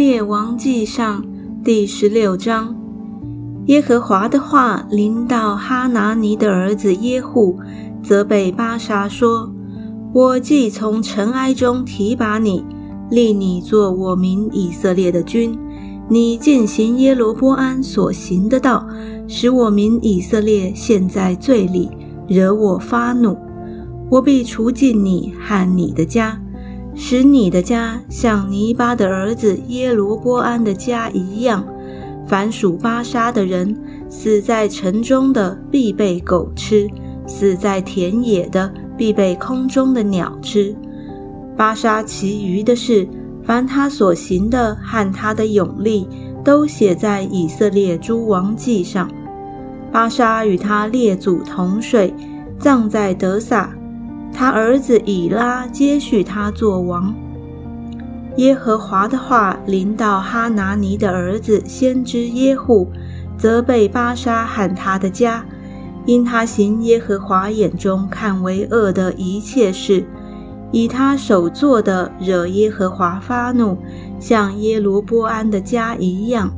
列王记上第十六章，耶和华的话临到哈拿尼的儿子耶户，责备巴沙说：“我既从尘埃中提拔你，立你做我民以色列的君，你践行耶罗波安所行的道，使我民以色列陷在罪里，惹我发怒，我必除尽你和你的家。”使你的家像尼巴的儿子耶罗波安的家一样，凡属巴沙的人，死在城中的必被狗吃，死在田野的必被空中的鸟吃。巴沙其余的事，凡他所行的和他的勇力，都写在以色列诸王记上。巴沙与他列祖同水，葬在德萨。他儿子以拉接续他做王。耶和华的话临到哈拿尼的儿子先知耶户，责备巴沙和他的家，因他行耶和华眼中看为恶的一切事，以他手做的惹耶和华发怒，像耶罗波安的家一样，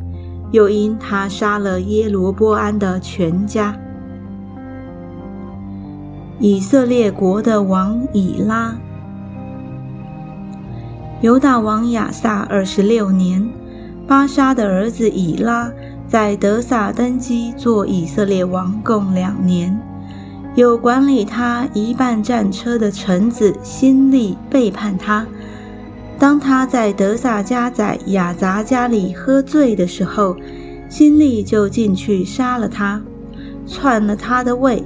又因他杀了耶罗波安的全家。以色列国的王以拉，犹大王亚撒二十六年，巴沙的儿子以拉在德萨登基做以色列王，共两年。有管理他一半战车的臣子辛利背叛他。当他在德萨家宰亚杂家里喝醉的时候，辛利就进去杀了他，篡了他的位。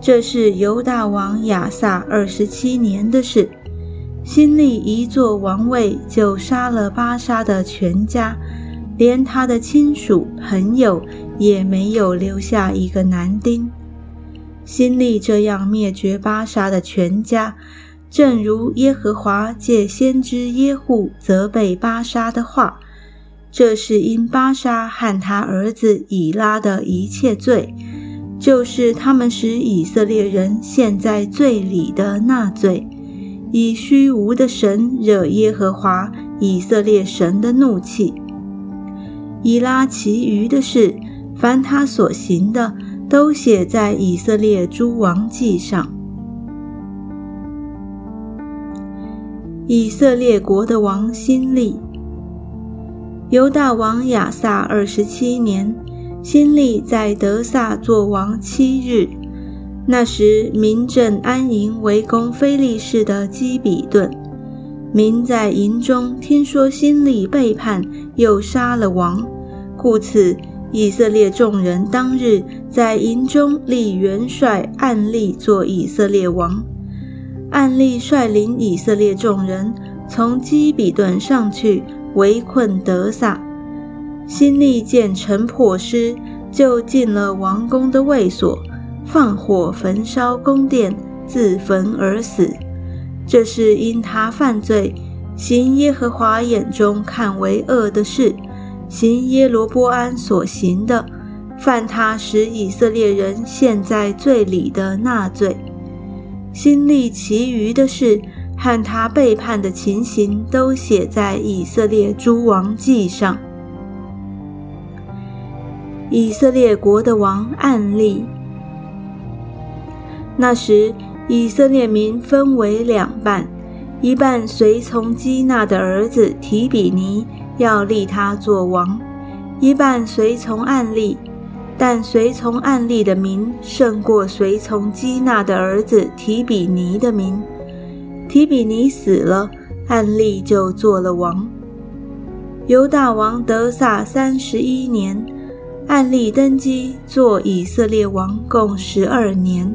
这是犹大王亚撒二十七年的事。新立一座王位，就杀了巴沙的全家，连他的亲属朋友也没有留下一个男丁。新立这样灭绝巴沙的全家，正如耶和华借先知耶户责备巴沙的话。这是因巴沙和他儿子以拉的一切罪。就是他们使以色列人陷在罪里的那罪，以虚无的神惹耶和华以色列神的怒气。以拉其余的事，凡他所行的，都写在以色列诸王记上。以色列国的王新立，犹大王亚撒二十七年。新立在德萨作王七日，那时民正安营围攻非利士的基比顿。民在营中听说新立背叛，又杀了王，故此以色列众人当日在营中立元帅暗利做以色列王。暗利率领以色列众人从基比顿上去围困德萨。新立见城破失，就进了王宫的卫所，放火焚烧宫殿，自焚而死。这是因他犯罪，行耶和华眼中看为恶的事，行耶罗波安所行的，犯他使以色列人陷在罪里的那罪。新立其余的事和他背叛的情形，都写在以色列诸王记上。以色列国的王案例。那时，以色列民分为两半，一半随从基纳的儿子提比尼，要立他做王；一半随从案例，但随从案例的民胜过随从基纳的儿子提比尼的民。提比尼死了，案例就做了王。犹大王德萨三十一年。案例登基做以色列王，共十二年，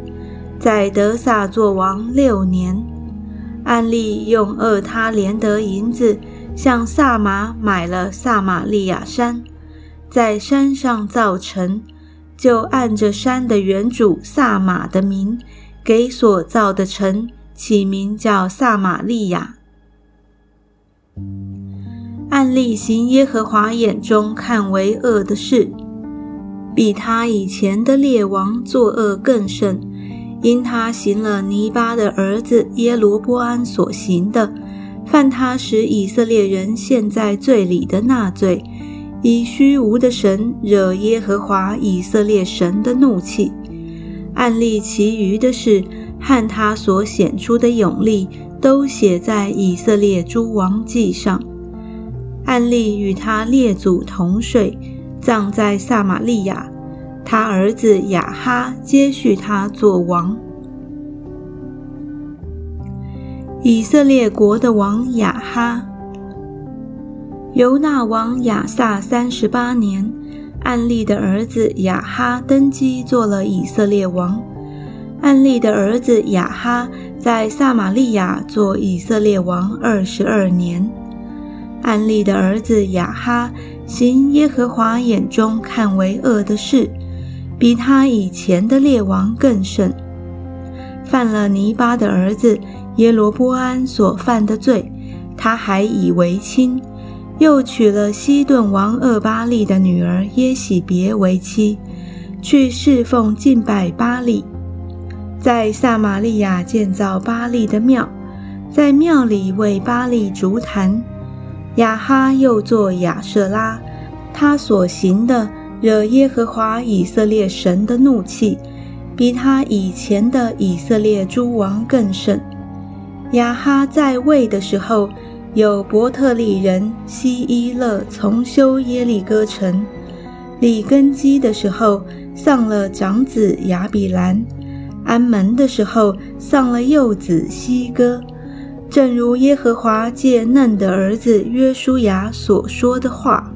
在德萨做王六年。案例用厄他连德银子向萨马买了萨玛利亚山，在山上造城，就按着山的原主萨马的名，给所造的城起名叫萨玛利亚。案例行耶和华眼中看为恶的事。比他以前的列王作恶更甚，因他行了尼巴的儿子耶罗波安所行的，犯他使以色列人陷在罪里的那罪，以虚无的神惹耶和华以色列神的怒气。案例其余的事和他所显出的勇力，都写在以色列诸王记上。案例与他列祖同睡，葬在撒玛利亚。他儿子雅哈接续他做王。以色列国的王雅哈，犹大王亚萨三十八年，暗利的儿子雅哈登基做了以色列王。暗利的儿子雅哈在撒玛利亚做以色列王二十二年。暗利的儿子雅哈行耶和华眼中看为恶的事，比他以前的列王更甚，犯了尼巴的儿子。耶罗波安所犯的罪，他还以为亲，又娶了西顿王厄巴利的女儿耶喜别为妻，去侍奉敬拜巴利，在撒玛利亚建造巴利的庙，在庙里为巴利烛坛。亚哈又作亚舍拉，他所行的惹耶和华以色列神的怒气，比他以前的以色列诸王更甚。亚哈在位的时候，有伯特利人希伊勒重修耶利哥城；立根基的时候，丧了长子亚比兰；安门的时候，丧了幼子希哥。正如耶和华借嫩的儿子约书亚所说的话。